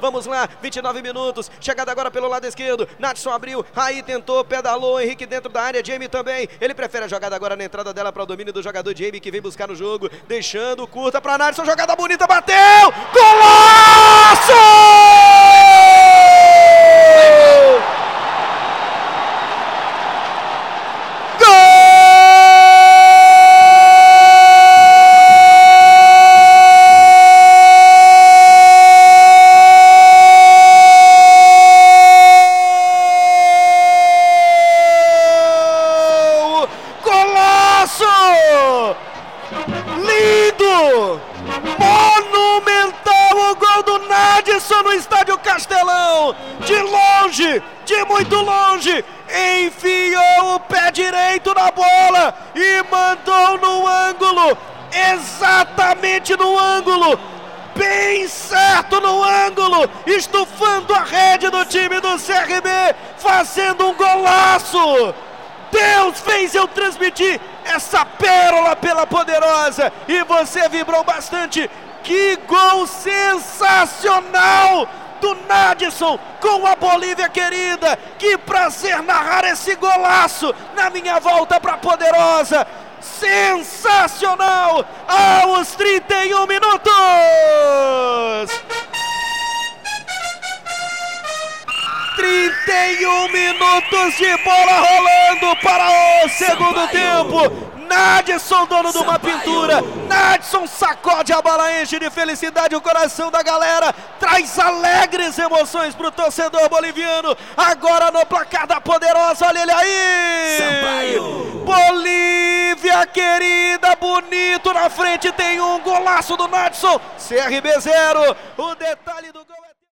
Vamos lá, 29 minutos. Chegada agora pelo lado esquerdo. Natson abriu, aí tentou, pedalou. Henrique dentro da área, Jamie também. Ele prefere a jogada agora na entrada dela para o domínio do jogador Jamie que vem buscar no jogo, deixando curta para Natson. Jogada bonita, bateu! Golaço! Lindo! Monumental o gol do Nadson no estádio Castelão! De longe, de muito longe, enfiou o pé direito na bola e mandou no ângulo, exatamente no ângulo, bem certo no ângulo, estufando a rede do time do CRB, fazendo um golaço! Deus fez eu transmitir essa pérola pela poderosa e você vibrou bastante. Que gol sensacional do Nadson com a Bolívia querida. Que prazer narrar esse golaço na minha volta para poderosa. Sensacional aos 31 minutos. 31 minutos de bola rolando para o segundo tempo. Nadson, dono de uma pintura. Nadson sacode a bola, enche de felicidade o coração da galera. Traz alegres emoções para o torcedor boliviano. Agora no placar da poderosa, olha ele aí. Sampaio. Bolívia querida, bonito na frente. Tem um golaço do Nadson. CRB 0. O detalhe do gol é.